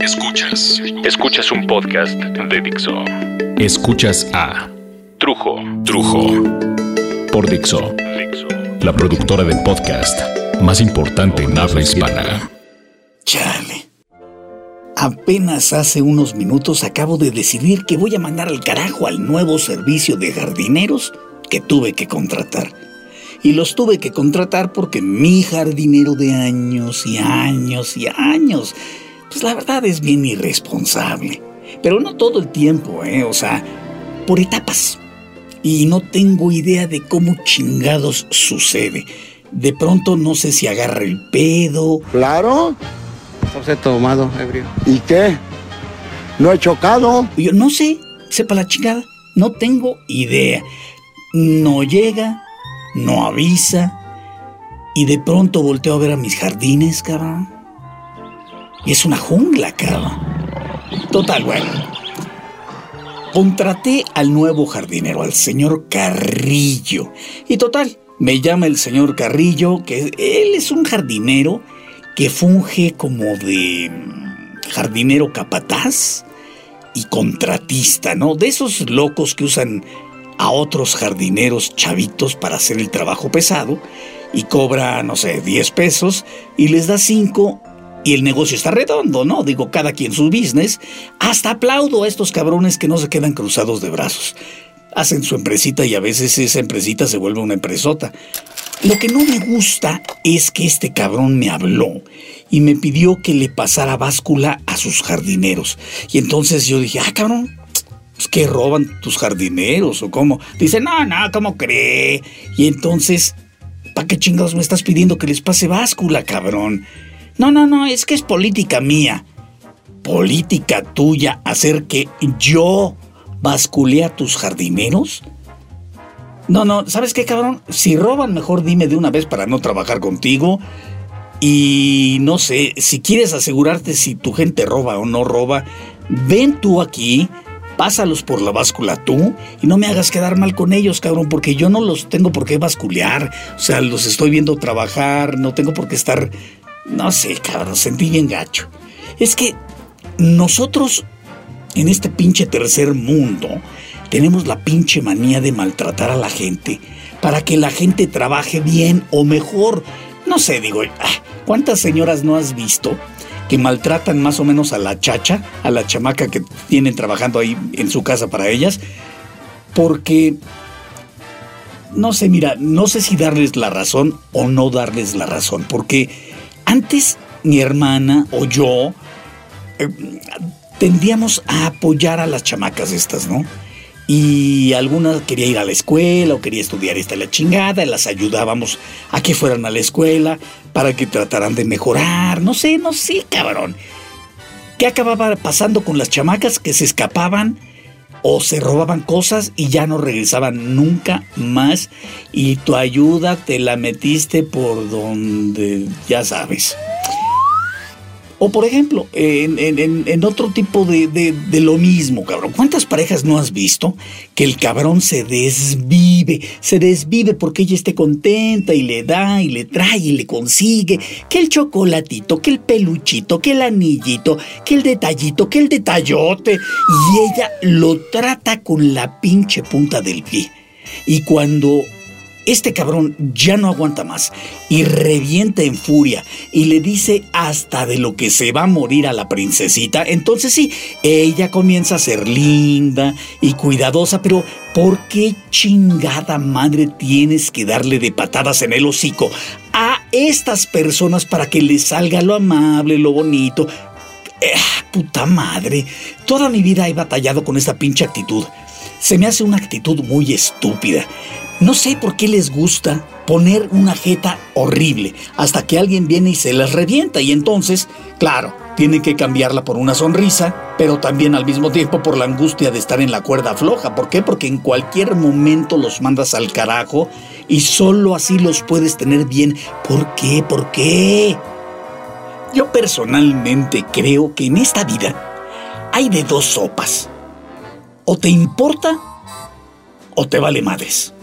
Escuchas. Escuchas un podcast de Dixo. Escuchas a Trujo. Trujo. Por Dixo. La productora del podcast más importante en habla hispana. Chale. Apenas hace unos minutos acabo de decidir que voy a mandar al carajo al nuevo servicio de jardineros que tuve que contratar. Y los tuve que contratar porque mi jardinero de años y años y años, pues la verdad es bien irresponsable. Pero no todo el tiempo, ¿eh? O sea, por etapas. Y no tengo idea de cómo chingados sucede. De pronto no sé si agarra el pedo. Claro. José tomado, ebrio. ¿Y qué? ¿No he chocado? Yo no sé, sepa la chingada. No tengo idea. No llega, no avisa. Y de pronto volteo a ver a mis jardines, cabrón. Y es una jungla, cabrón. Total, bueno. Contraté al nuevo jardinero, al señor Carrillo. Y total, me llama el señor Carrillo, que él es un jardinero que funge como de mm, jardinero capataz y contratista, ¿no? De esos locos que usan a otros jardineros chavitos para hacer el trabajo pesado y cobra, no sé, 10 pesos y les da 5 y el negocio está redondo, ¿no? Digo, cada quien su business. Hasta aplaudo a estos cabrones que no se quedan cruzados de brazos. Hacen su empresita y a veces esa empresita se vuelve una empresota. Lo que no me gusta es que este cabrón me habló y me pidió que le pasara báscula a sus jardineros. Y entonces yo dije, ah, cabrón, ¿es que roban tus jardineros o cómo? Dice, no, no, ¿cómo cree? Y entonces, ¿para qué chingados me estás pidiendo que les pase báscula, cabrón? No, no, no, es que es política mía. ¿Política tuya hacer que yo bascule a tus jardineros? No, no, ¿sabes qué, cabrón? Si roban, mejor dime de una vez para no trabajar contigo. Y no sé, si quieres asegurarte si tu gente roba o no roba, ven tú aquí, pásalos por la báscula tú y no me hagas quedar mal con ellos, cabrón, porque yo no los tengo por qué basculear. O sea, los estoy viendo trabajar, no tengo por qué estar no sé, cabrón, sentí bien gacho. Es que nosotros, en este pinche tercer mundo, tenemos la pinche manía de maltratar a la gente para que la gente trabaje bien o mejor. No sé, digo, ah, ¿cuántas señoras no has visto que maltratan más o menos a la chacha, a la chamaca que tienen trabajando ahí en su casa para ellas? Porque, no sé, mira, no sé si darles la razón o no darles la razón, porque antes mi hermana o yo eh, tendíamos a apoyar a las chamacas estas, ¿no? Y alguna quería ir a la escuela o quería estudiar esta la chingada, y las ayudábamos a que fueran a la escuela para que trataran de mejorar, no sé, no sé, cabrón. ¿Qué acababa pasando con las chamacas que se escapaban o se robaban cosas y ya no regresaban nunca más y tu ayuda te la metiste por donde ya sabes. O por ejemplo, en, otro tipo de, de, lo mismo, cabrón. ¿Cuántas parejas no has visto que el cabrón se desvive? Se desvive porque ella esté contenta y le da y le trae y le consigue. Que el chocolatito, que el peluchito, que el anillito, que el detallito, que el detallote. Y ella lo trata con la pinche punta del pie. Y cuando este cabrón ya no aguanta más y revienta en furia y le dice hasta de lo que se va a morir a la princesita. Entonces sí, ella comienza a ser linda y cuidadosa, pero ¿por qué chingada madre tienes que darle de patadas en el hocico a estas personas para que les salga lo amable, lo bonito? Eh, puta madre, toda mi vida he batallado con esta pinche actitud. Se me hace una actitud muy estúpida. No sé por qué les gusta poner una jeta horrible hasta que alguien viene y se las revienta y entonces, claro, tienen que cambiarla por una sonrisa, pero también al mismo tiempo por la angustia de estar en la cuerda floja. ¿Por qué? Porque en cualquier momento los mandas al carajo y solo así los puedes tener bien. ¿Por qué? ¿Por qué? Yo personalmente creo que en esta vida hay de dos sopas. O te importa o te vale madres.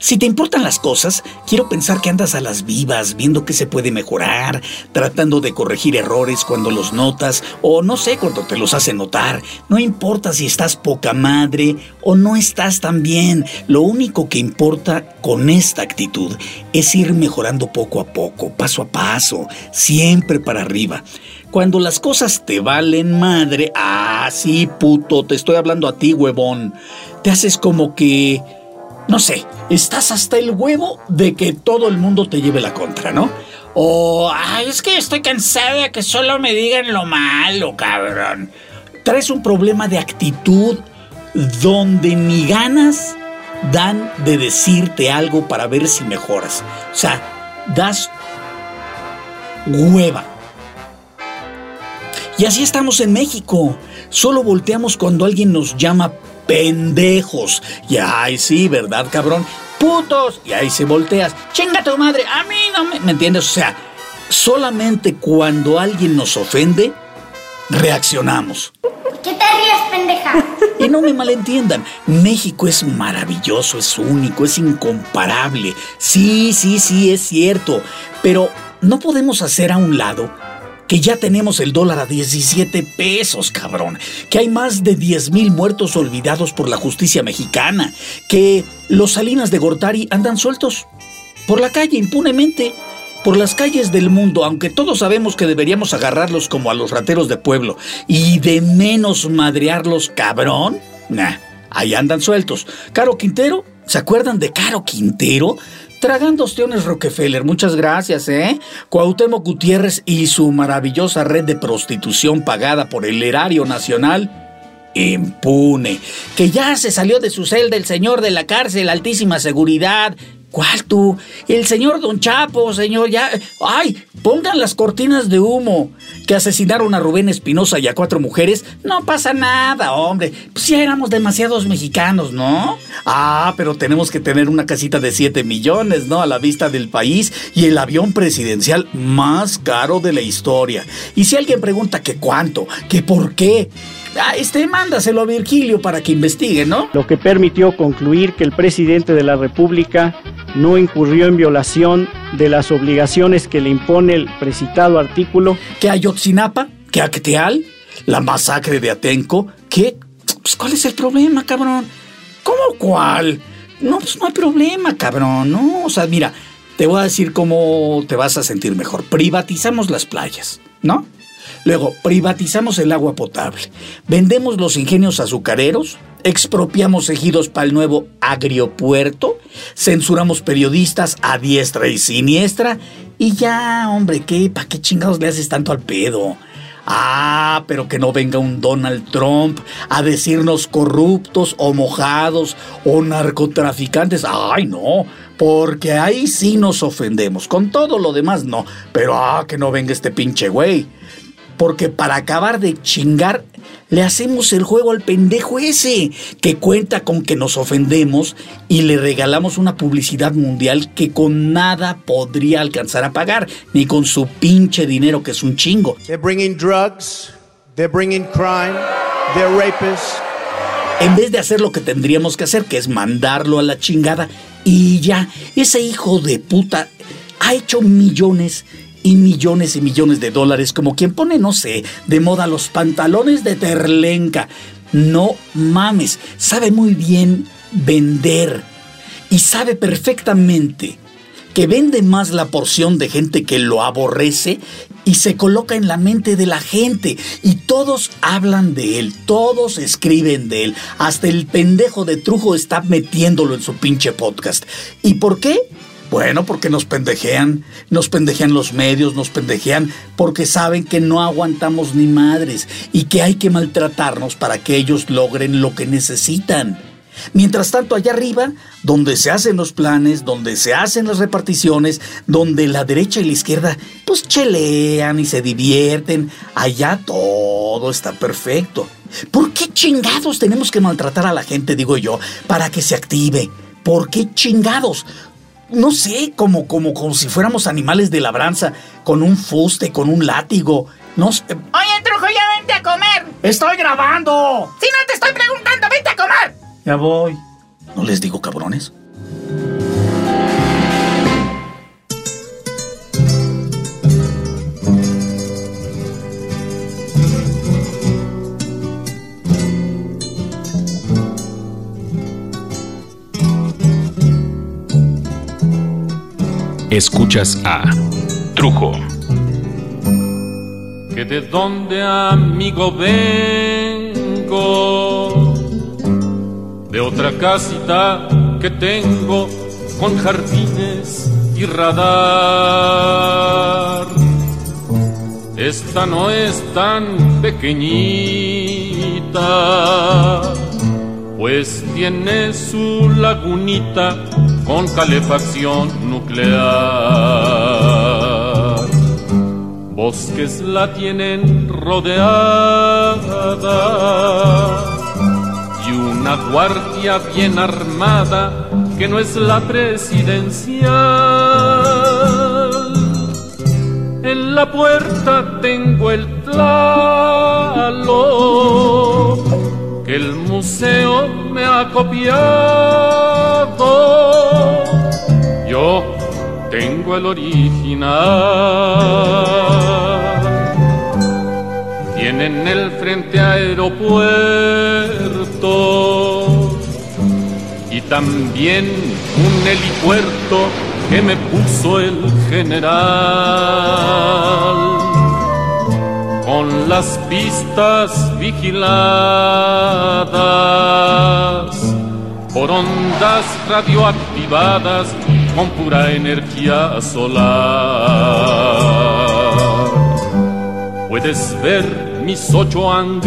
Si te importan las cosas, quiero pensar que andas a las vivas, viendo qué se puede mejorar, tratando de corregir errores cuando los notas, o no sé, cuando te los hace notar. No importa si estás poca madre o no estás tan bien. Lo único que importa con esta actitud es ir mejorando poco a poco, paso a paso, siempre para arriba. Cuando las cosas te valen madre, ah, sí, puto, te estoy hablando a ti, huevón. Te haces como que no sé, estás hasta el huevo de que todo el mundo te lleve la contra, ¿no? O, ay, es que estoy cansada de que solo me digan lo malo, cabrón. Traes un problema de actitud donde ni ganas dan de decirte algo para ver si mejoras. O sea, das hueva. Y así estamos en México. Solo volteamos cuando alguien nos llama pendejos. Y ay, sí, ¿verdad, cabrón? Putos. Y ahí se volteas. Chinga tu madre. A mí no me. ¿Me entiendes? O sea, solamente cuando alguien nos ofende, reaccionamos. ¿Qué te ríes, pendeja? Y no me malentiendan, México es maravilloso, es único, es incomparable. Sí, sí, sí, es cierto. Pero no podemos hacer a un lado que ya tenemos el dólar a 17 pesos, cabrón, que hay más de 10 mil muertos olvidados por la justicia mexicana, que los Salinas de Gortari andan sueltos por la calle impunemente, por las calles del mundo, aunque todos sabemos que deberíamos agarrarlos como a los rateros de pueblo y de menos madrearlos, cabrón. Nah, ahí andan sueltos. Caro Quintero, ¿se acuerdan de Caro Quintero? Tragando ostiones Rockefeller, muchas gracias, ¿eh? Cuauhtémoc Gutiérrez y su maravillosa red de prostitución pagada por el erario nacional, impune. Que ya se salió de su celda el señor de la cárcel, altísima seguridad, ¿Cuál tú? El señor Don Chapo, señor, ya. ¡Ay! Pongan las cortinas de humo. Que asesinaron a Rubén Espinosa y a cuatro mujeres. No pasa nada, hombre. Pues ya éramos demasiados mexicanos, ¿no? Ah, pero tenemos que tener una casita de 7 millones, ¿no? A la vista del país y el avión presidencial más caro de la historia. Y si alguien pregunta que cuánto, que por qué, Ah, este, mándaselo a Virgilio para que investigue, ¿no? Lo que permitió concluir que el presidente de la República no incurrió en violación de las obligaciones que le impone el precitado artículo. Que Ayotzinapa, que Acteal, la masacre de Atenco, que... Pues, ¿Cuál es el problema, cabrón? ¿Cómo cuál? No, pues no hay problema, cabrón, ¿no? O sea, mira, te voy a decir cómo te vas a sentir mejor. Privatizamos las playas, ¿no? Luego, privatizamos el agua potable, vendemos los ingenios azucareros, expropiamos ejidos para el nuevo agriopuerto, censuramos periodistas a diestra y siniestra, y ya, hombre, ¿qué? ¿Para qué chingados le haces tanto al pedo? Ah, pero que no venga un Donald Trump a decirnos corruptos o mojados o narcotraficantes. Ay, no, porque ahí sí nos ofendemos. Con todo lo demás no. Pero ah, que no venga este pinche güey porque para acabar de chingar le hacemos el juego al pendejo ese, que cuenta con que nos ofendemos y le regalamos una publicidad mundial que con nada podría alcanzar a pagar, ni con su pinche dinero que es un chingo. They're bringing drugs, they're bringing crime, they're rapists. En vez de hacer lo que tendríamos que hacer, que es mandarlo a la chingada, y ya, ese hijo de puta ha hecho millones y millones y millones de dólares, como quien pone, no sé, de moda los pantalones de Terlenca. No mames, sabe muy bien vender y sabe perfectamente que vende más la porción de gente que lo aborrece y se coloca en la mente de la gente y todos hablan de él, todos escriben de él, hasta el pendejo de Trujo está metiéndolo en su pinche podcast. ¿Y por qué? Bueno, porque nos pendejean, nos pendejean los medios, nos pendejean porque saben que no aguantamos ni madres y que hay que maltratarnos para que ellos logren lo que necesitan. Mientras tanto, allá arriba, donde se hacen los planes, donde se hacen las reparticiones, donde la derecha y la izquierda pues chelean y se divierten, allá todo está perfecto. ¿Por qué chingados tenemos que maltratar a la gente, digo yo, para que se active? ¿Por qué chingados? No sé, como, como, como si fuéramos animales de labranza, con un fuste, con un látigo. No sé. Oye, Trujo, ya vente a comer. Estoy grabando. Si no te estoy preguntando, vente a comer. Ya voy. ¿No les digo cabrones? Escuchas a Trujo. Que de donde amigo vengo, de otra casita que tengo con jardines y radar. Esta no es tan pequeñita, pues tiene su lagunita con calefacción nuclear. Bosques la tienen rodeada y una guardia bien armada que no es la presidencial. En la puerta tengo el tlalo que el museo me ha copiado. Tengo el original. Tienen el frente aeropuerto y también un helipuerto que me puso el general con las pistas vigiladas por ondas radioactivadas con pura energía solar. Puedes ver mis ocho hangares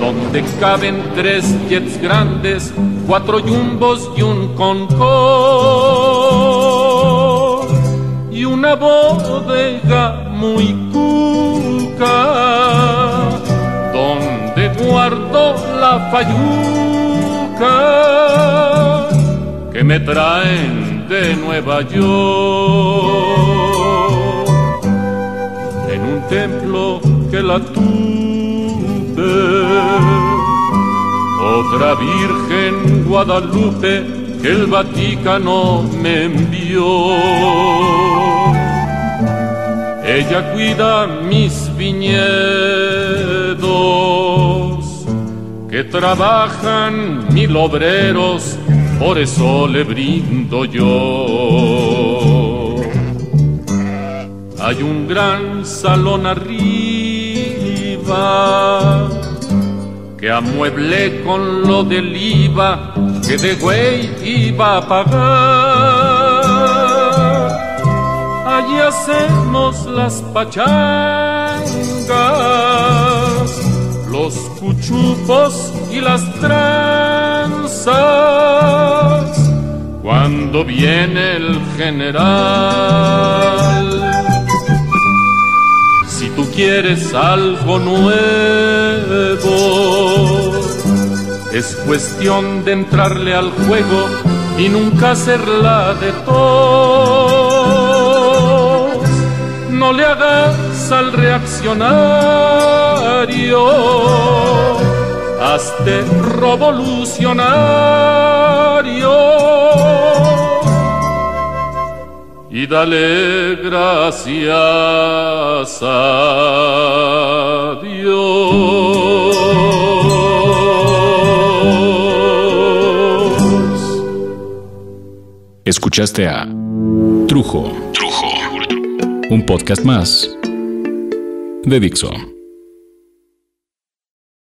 donde caben tres jets grandes, cuatro jumbos y un Concorde y una bodega muy cuca donde guardo la fayuca que me traen de Nueva York en un templo que la tuve otra Virgen Guadalupe que el Vaticano me envió. Ella cuida mis viñedos, que trabajan mil obreros, por eso le brindo yo. Hay un gran salón arriba que amueblé con lo del IVA que de güey iba a pagar. Allí hacemos las pachangas, los cuchupos y las tranzas. Cuando viene el general si tú quieres algo nuevo, es cuestión de entrarle al juego y nunca hacerla de tos. No le hagas al reaccionario, hazte revolucionario y dale gracias a Dios. Escuchaste a Trujo. Trujo. Un podcast más de Dixon.